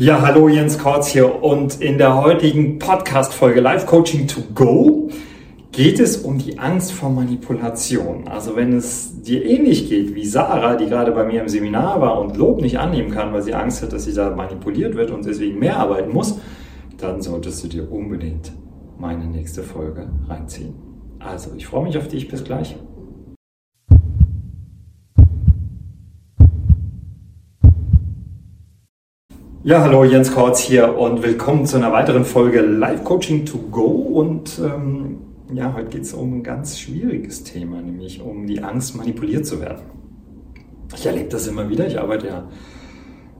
Ja, hallo Jens Kortz hier und in der heutigen Podcast-Folge Live Coaching to Go geht es um die Angst vor Manipulation. Also wenn es dir ähnlich geht wie Sarah, die gerade bei mir im Seminar war und Lob nicht annehmen kann, weil sie Angst hat, dass sie da manipuliert wird und deswegen mehr arbeiten muss, dann solltest du dir unbedingt meine nächste Folge reinziehen. Also, ich freue mich auf dich. Bis gleich. Ja, hallo, Jens Kortz hier und willkommen zu einer weiteren Folge Live Coaching to Go. Und ähm, ja, heute geht es um ein ganz schwieriges Thema, nämlich um die Angst, manipuliert zu werden. Ich erlebe das immer wieder. Ich arbeite ja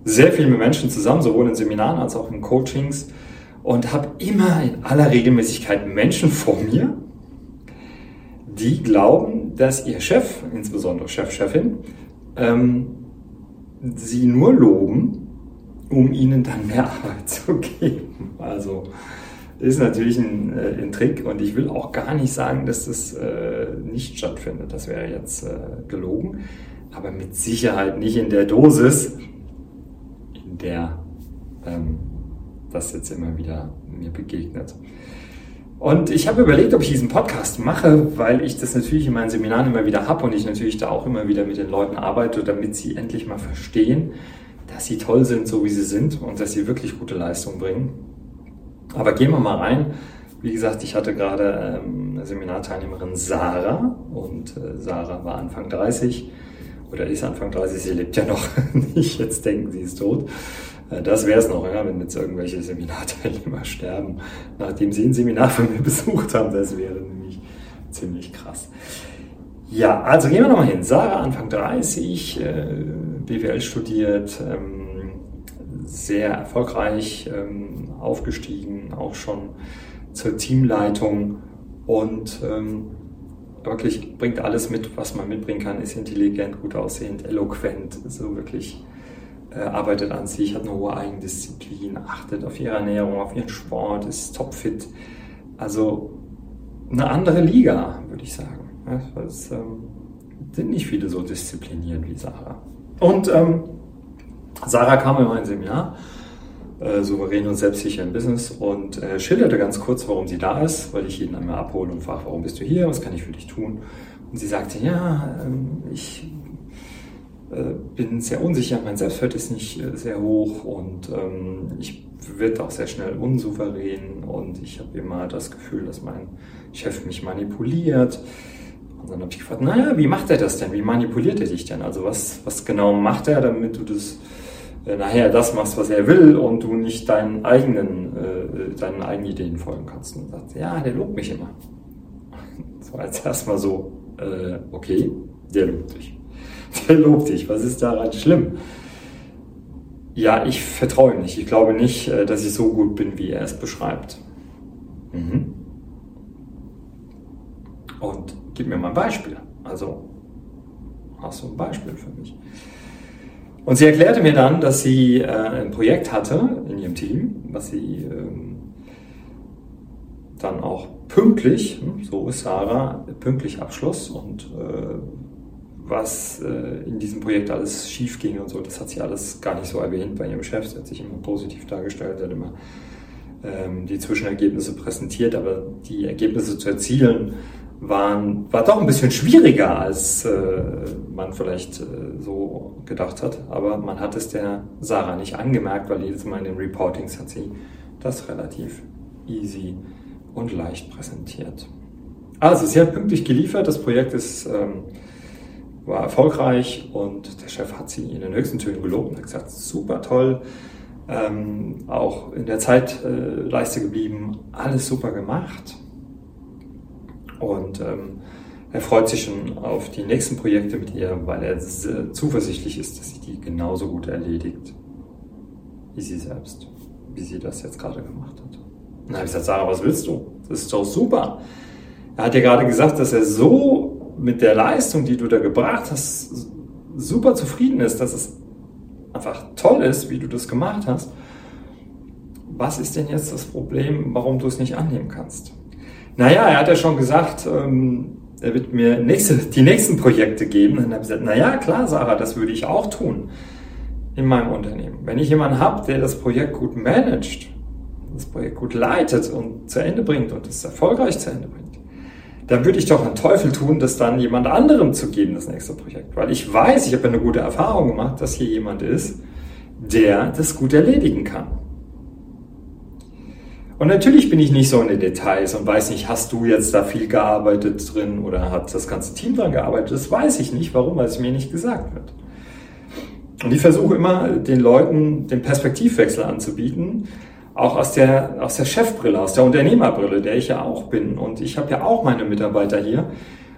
sehr viel mit Menschen zusammen, sowohl in Seminaren als auch in Coachings und habe immer in aller Regelmäßigkeit Menschen vor mir, die glauben, dass ihr Chef, insbesondere Chef, Chefin, ähm, sie nur loben, um ihnen dann mehr Arbeit zu geben. Also ist natürlich ein, äh, ein, Trick und ich will auch gar nicht sagen, dass das äh, nicht stattfindet. Das wäre jetzt äh, gelogen, aber mit Sicherheit nicht in der Dosis, in der ähm, das jetzt immer wieder mir begegnet. Und ich habe überlegt, ob ich diesen Podcast mache, weil ich das natürlich in meinen Seminaren immer wieder habe und ich natürlich da auch immer wieder mit den Leuten arbeite, damit sie endlich mal verstehen, dass sie toll sind, so wie sie sind und dass sie wirklich gute Leistung bringen. Aber gehen wir mal rein. Wie gesagt, ich hatte gerade ähm, eine Seminarteilnehmerin Sarah und äh, Sarah war Anfang 30 oder ist Anfang 30, sie lebt ja noch nicht, jetzt denken sie ist tot. Äh, das wäre es noch, ja, wenn jetzt irgendwelche Seminarteilnehmer sterben, nachdem sie ein Seminar von mir besucht haben. Das wäre nämlich ziemlich krass. Ja, also gehen wir nochmal hin. Sarah, Anfang 30, äh, BWL studiert, ähm, sehr erfolgreich ähm, aufgestiegen, auch schon zur Teamleitung und ähm, wirklich bringt alles mit, was man mitbringen kann, ist intelligent, gut aussehend, eloquent, so wirklich äh, arbeitet an sich, hat eine hohe Eigendisziplin, achtet auf ihre Ernährung, auf ihren Sport, ist topfit. Also eine andere Liga, würde ich sagen. Es ähm, sind nicht viele so diszipliniert wie Sarah. Und ähm, Sarah kam in mein Seminar, äh, souverän und selbstsicher im Business und äh, schilderte ganz kurz, warum sie da ist, weil ich jeden einmal abhole und frage, warum bist du hier, was kann ich für dich tun? Und sie sagte, ja, ähm, ich äh, bin sehr unsicher, mein Selbstwert ist nicht äh, sehr hoch und ähm, ich werde auch sehr schnell unsouverän und ich habe immer das Gefühl, dass mein Chef mich manipuliert. Und dann habe ich gefragt, naja, wie macht er das denn? Wie manipuliert er dich denn? Also was, was genau macht er, damit du das äh, nachher das machst, was er will und du nicht deinen eigenen, äh, deinen eigenen Ideen folgen kannst? Und sagt, ja, der lobt mich immer. Das war jetzt erstmal so, äh, okay, der lobt dich. Der lobt dich. Was ist daran schlimm? Ja, ich vertraue ihm nicht. Ich glaube nicht, äh, dass ich so gut bin, wie er es beschreibt. Mhm. Und gib mir mal ein Beispiel. Also, hast du ein Beispiel für mich? Und sie erklärte mir dann, dass sie äh, ein Projekt hatte in ihrem Team, was sie ähm, dann auch pünktlich, hm, so ist Sarah, pünktlich abschloss und äh, was äh, in diesem Projekt alles schief ging und so, das hat sie alles gar nicht so erwähnt bei ihrem Chef. Sie hat sich immer positiv dargestellt, hat immer ähm, die Zwischenergebnisse präsentiert, aber die Ergebnisse zu erzielen, waren, war doch ein bisschen schwieriger, als äh, man vielleicht äh, so gedacht hat. Aber man hat es der Sarah nicht angemerkt, weil jedes Mal in den Reportings hat sie das relativ easy und leicht präsentiert. Also, sie hat pünktlich geliefert, das Projekt ist, ähm, war erfolgreich und der Chef hat sie in den höchsten Tönen gelobt und hat gesagt, super toll, ähm, auch in der Zeitleiste äh, geblieben, alles super gemacht. Und ähm, er freut sich schon auf die nächsten Projekte mit ihr, weil er zuversichtlich ist, dass sie die genauso gut erledigt wie sie selbst, wie sie das jetzt gerade gemacht hat. Und dann habe ich gesagt, Sarah, was willst du? Das ist doch super. Er hat ja gerade gesagt, dass er so mit der Leistung, die du da gebracht hast, super zufrieden ist, dass es einfach toll ist, wie du das gemacht hast. Was ist denn jetzt das Problem, warum du es nicht annehmen kannst? Naja, er hat ja schon gesagt, ähm, er wird mir nächste, die nächsten Projekte geben. Und dann habe ich gesagt, naja, klar, Sarah, das würde ich auch tun. in meinem Unternehmen, wenn ich jemanden habe, der das Projekt gut managt, das Projekt gut leitet und zu Ende bringt und es erfolgreich zu Ende bringt, dann würde ich doch einen Teufel tun, das dann jemand anderem zu geben, das nächste Projekt. Weil ich weiß, ich habe eine gute Erfahrung gemacht, dass hier jemand ist, der das gut erledigen kann. Und natürlich bin ich nicht so in den Details und weiß nicht, hast du jetzt da viel gearbeitet drin oder hat das ganze Team dran gearbeitet? Das weiß ich nicht. Warum? Weil es mir nicht gesagt wird. Und ich versuche immer, den Leuten den Perspektivwechsel anzubieten, auch aus der, aus der Chefbrille, aus der Unternehmerbrille, der ich ja auch bin. Und ich habe ja auch meine Mitarbeiter hier.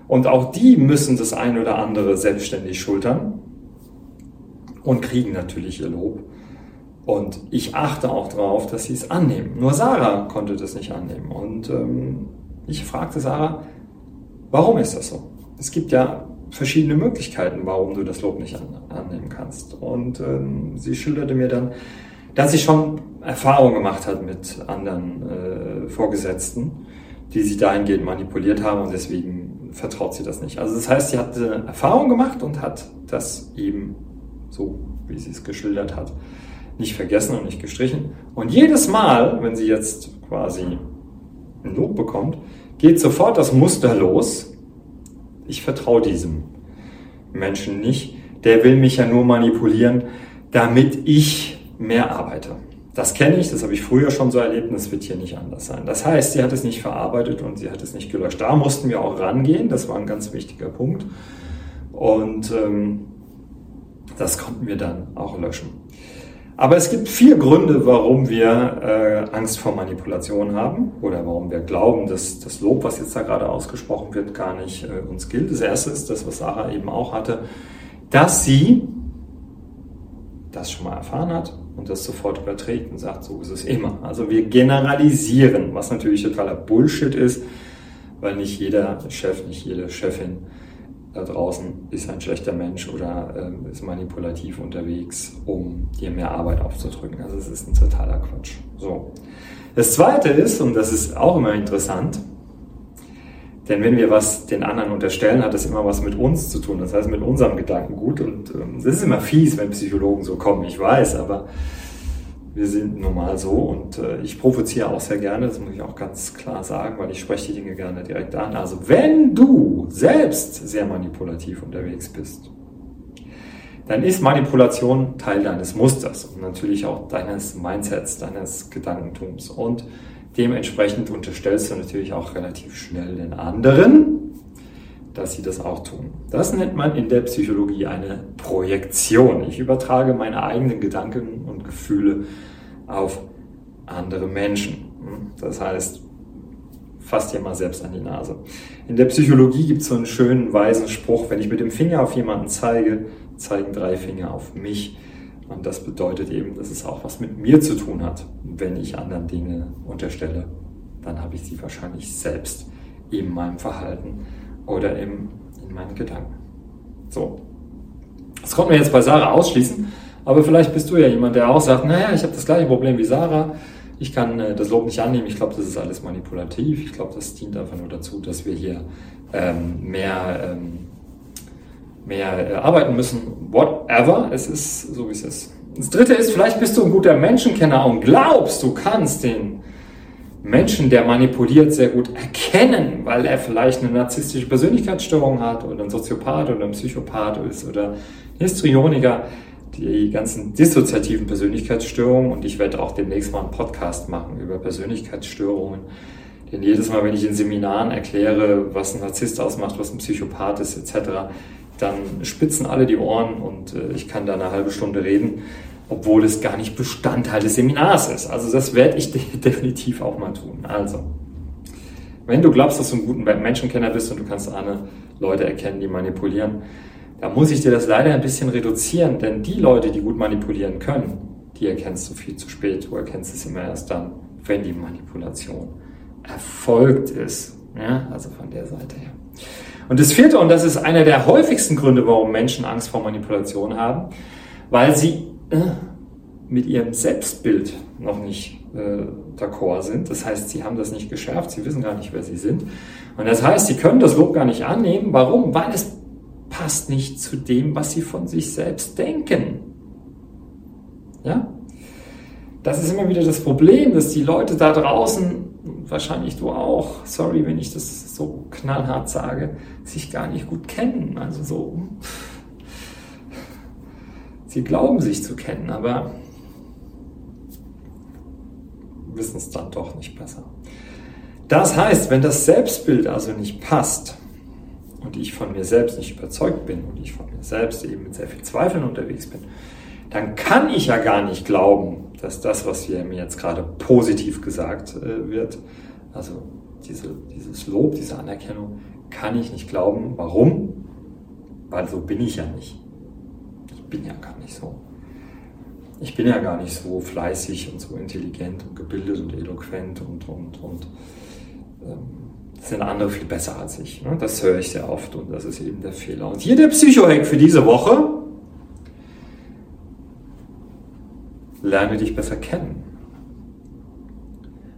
Und auch die müssen das ein oder andere selbstständig schultern und kriegen natürlich ihr Lob. Und ich achte auch darauf, dass sie es annehmen. Nur Sarah konnte das nicht annehmen. Und ähm, ich fragte Sarah, warum ist das so? Es gibt ja verschiedene Möglichkeiten, warum du das Lob nicht an, annehmen kannst. Und ähm, sie schilderte mir dann, dass sie schon Erfahrung gemacht hat mit anderen äh, Vorgesetzten, die sie dahingehend manipuliert haben und deswegen vertraut sie das nicht. Also das heißt, sie hat äh, Erfahrung gemacht und hat das eben so, wie sie es geschildert hat, nicht vergessen und nicht gestrichen. Und jedes Mal, wenn sie jetzt quasi ein Lob bekommt, geht sofort das Muster los. Ich vertraue diesem Menschen nicht. Der will mich ja nur manipulieren, damit ich mehr arbeite. Das kenne ich, das habe ich früher schon so erlebt und das wird hier nicht anders sein. Das heißt, sie hat es nicht verarbeitet und sie hat es nicht gelöscht. Da mussten wir auch rangehen, das war ein ganz wichtiger Punkt. Und ähm, das konnten wir dann auch löschen. Aber es gibt vier Gründe, warum wir äh, Angst vor Manipulation haben oder warum wir glauben, dass das Lob, was jetzt da gerade ausgesprochen wird, gar nicht äh, uns gilt. Das erste ist das, was Sarah eben auch hatte, dass sie das schon mal erfahren hat und das sofort überträgt und sagt, so ist es immer. Also wir generalisieren, was natürlich totaler Bullshit ist, weil nicht jeder Chef, nicht jede Chefin da draußen ist ein schlechter Mensch oder äh, ist manipulativ unterwegs, um dir mehr Arbeit aufzudrücken. Also es ist ein totaler Quatsch. So. Das zweite ist, und das ist auch immer interessant, denn wenn wir was den anderen unterstellen, hat das immer was mit uns zu tun. Das heißt mit unserem Gedankengut. Und ähm, das ist immer fies, wenn Psychologen so kommen, ich weiß, aber wir sind normal so und äh, ich provoziere auch sehr gerne, das muss ich auch ganz klar sagen, weil ich spreche die Dinge gerne direkt an. Also wenn du selbst sehr manipulativ unterwegs bist, dann ist Manipulation Teil deines Musters und natürlich auch deines Mindsets, deines Gedankentums. Und dementsprechend unterstellst du natürlich auch relativ schnell den anderen, dass sie das auch tun. Das nennt man in der Psychologie eine Projektion. Ich übertrage meine eigenen Gedanken und Gefühle auf andere Menschen. Das heißt, fasst dir mal selbst an die Nase. In der Psychologie gibt es so einen schönen, weisen Spruch, wenn ich mit dem Finger auf jemanden zeige, zeigen drei Finger auf mich. Und das bedeutet eben, dass es auch was mit mir zu tun hat. Wenn ich anderen Dinge unterstelle, dann habe ich sie wahrscheinlich selbst in meinem Verhalten oder im, in meinen Gedanken. So. Das konnten wir jetzt bei Sarah ausschließen, aber vielleicht bist du ja jemand, der auch sagt, naja, ich habe das gleiche Problem wie Sarah, ich kann äh, das Lob nicht annehmen, ich glaube, das ist alles manipulativ, ich glaube, das dient einfach nur dazu, dass wir hier ähm, mehr, ähm, mehr äh, arbeiten müssen, whatever, es ist so, wie es ist. Das dritte ist, vielleicht bist du ein guter Menschenkenner und glaubst, du kannst den Menschen, der manipuliert, sehr gut erkennen, weil er vielleicht eine narzisstische Persönlichkeitsstörung hat oder ein Soziopath oder ein Psychopath ist oder Histrioniker, die ganzen dissoziativen Persönlichkeitsstörungen und ich werde auch demnächst mal einen Podcast machen über Persönlichkeitsstörungen. Denn jedes Mal, wenn ich in Seminaren erkläre, was ein Narzisst ausmacht, was ein Psychopath ist, etc., dann spitzen alle die Ohren und äh, ich kann da eine halbe Stunde reden obwohl es gar nicht Bestandteil des Seminars ist. Also das werde ich definitiv auch mal tun. Also, wenn du glaubst, dass du ein guter Menschenkenner bist und du kannst alle Leute erkennen, die manipulieren, da muss ich dir das leider ein bisschen reduzieren, denn die Leute, die gut manipulieren können, die erkennst du viel zu spät. Du erkennst es immer erst dann, wenn die Manipulation erfolgt ist. Ja, also von der Seite her. Und das vierte, und das ist einer der häufigsten Gründe, warum Menschen Angst vor Manipulation haben, weil sie mit ihrem Selbstbild noch nicht äh, d'accord sind. Das heißt, sie haben das nicht geschärft, sie wissen gar nicht, wer sie sind. Und das heißt, sie können das Lob gar nicht annehmen. Warum? Weil es passt nicht zu dem, was sie von sich selbst denken. Ja? Das ist immer wieder das Problem, dass die Leute da draußen, wahrscheinlich du auch, sorry, wenn ich das so knallhart sage, sich gar nicht gut kennen. Also so, sie glauben sich zu kennen, aber wissen es dann doch nicht besser. Das heißt, wenn das Selbstbild also nicht passt und ich von mir selbst nicht überzeugt bin und ich von mir selbst eben mit sehr viel Zweifeln unterwegs bin, dann kann ich ja gar nicht glauben, dass das, was hier mir jetzt gerade positiv gesagt äh, wird, also diese, dieses Lob, diese Anerkennung, kann ich nicht glauben. Warum? Weil so bin ich ja nicht. Bin ja gar nicht so. Ich bin ja gar nicht so fleißig und so intelligent und gebildet und eloquent und, und, und ähm, sind andere viel besser als ich. Ne? Das höre ich sehr oft und das ist eben der Fehler. Und hier der Psycho-Hack für diese Woche. Lerne dich besser kennen.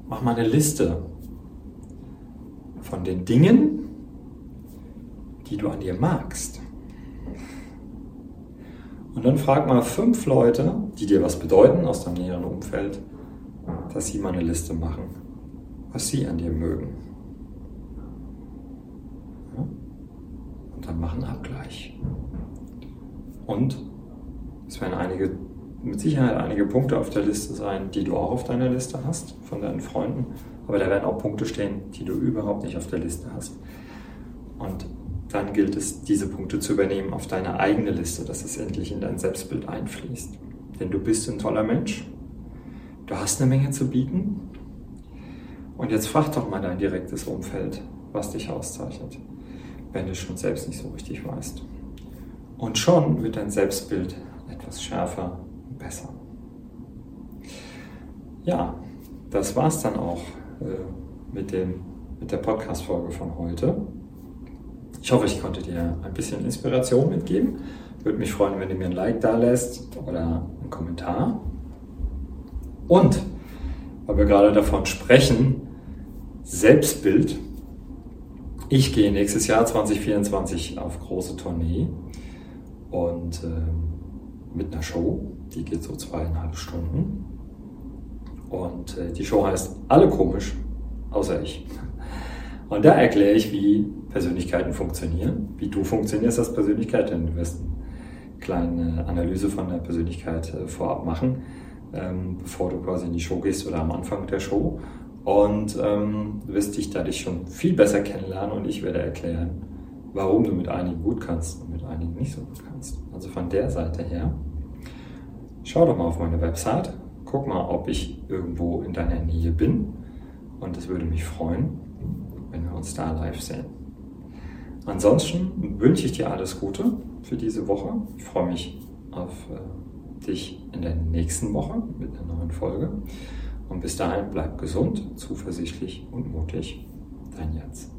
Mach mal eine Liste von den Dingen, die du an dir magst. Und dann frag mal fünf Leute, die dir was bedeuten aus deinem näheren Umfeld, dass sie mal eine Liste machen, was sie an dir mögen. Und dann machen Abgleich. Und es werden einige, mit Sicherheit einige Punkte auf der Liste sein, die du auch auf deiner Liste hast von deinen Freunden. Aber da werden auch Punkte stehen, die du überhaupt nicht auf der Liste hast. Und dann gilt es, diese Punkte zu übernehmen auf deine eigene Liste, dass es endlich in dein Selbstbild einfließt. Denn du bist ein toller Mensch, du hast eine Menge zu bieten. Und jetzt frag doch mal dein direktes Umfeld, was dich auszeichnet, wenn du schon selbst nicht so richtig weißt. Und schon wird dein Selbstbild etwas schärfer und besser. Ja, das war's dann auch äh, mit, dem, mit der Podcast-Folge von heute. Ich hoffe, ich konnte dir ein bisschen Inspiration mitgeben. Würde mich freuen, wenn du mir ein Like da lässt oder einen Kommentar. Und, weil wir gerade davon sprechen, Selbstbild. Ich gehe nächstes Jahr 2024 auf große Tournee und äh, mit einer Show, die geht so zweieinhalb Stunden. Und äh, die Show heißt Alle komisch, außer ich. Und da erkläre ich, wie Persönlichkeiten funktionieren, wie du funktionierst als Persönlichkeit, denn du wirst eine kleine Analyse von der Persönlichkeit äh, vorab machen, ähm, bevor du quasi in die Show gehst oder am Anfang der Show. Und ähm, du wirst dich dadurch schon viel besser kennenlernen und ich werde erklären, warum du mit einigen gut kannst und mit einigen nicht so gut kannst. Also von der Seite her, schau doch mal auf meine Website, guck mal, ob ich irgendwo in deiner Nähe bin und es würde mich freuen, wenn wir uns da live sehen. Ansonsten wünsche ich dir alles Gute für diese Woche. Ich freue mich auf äh, dich in der nächsten Woche mit einer neuen Folge. Und bis dahin bleib gesund, zuversichtlich und mutig. Dein Jens.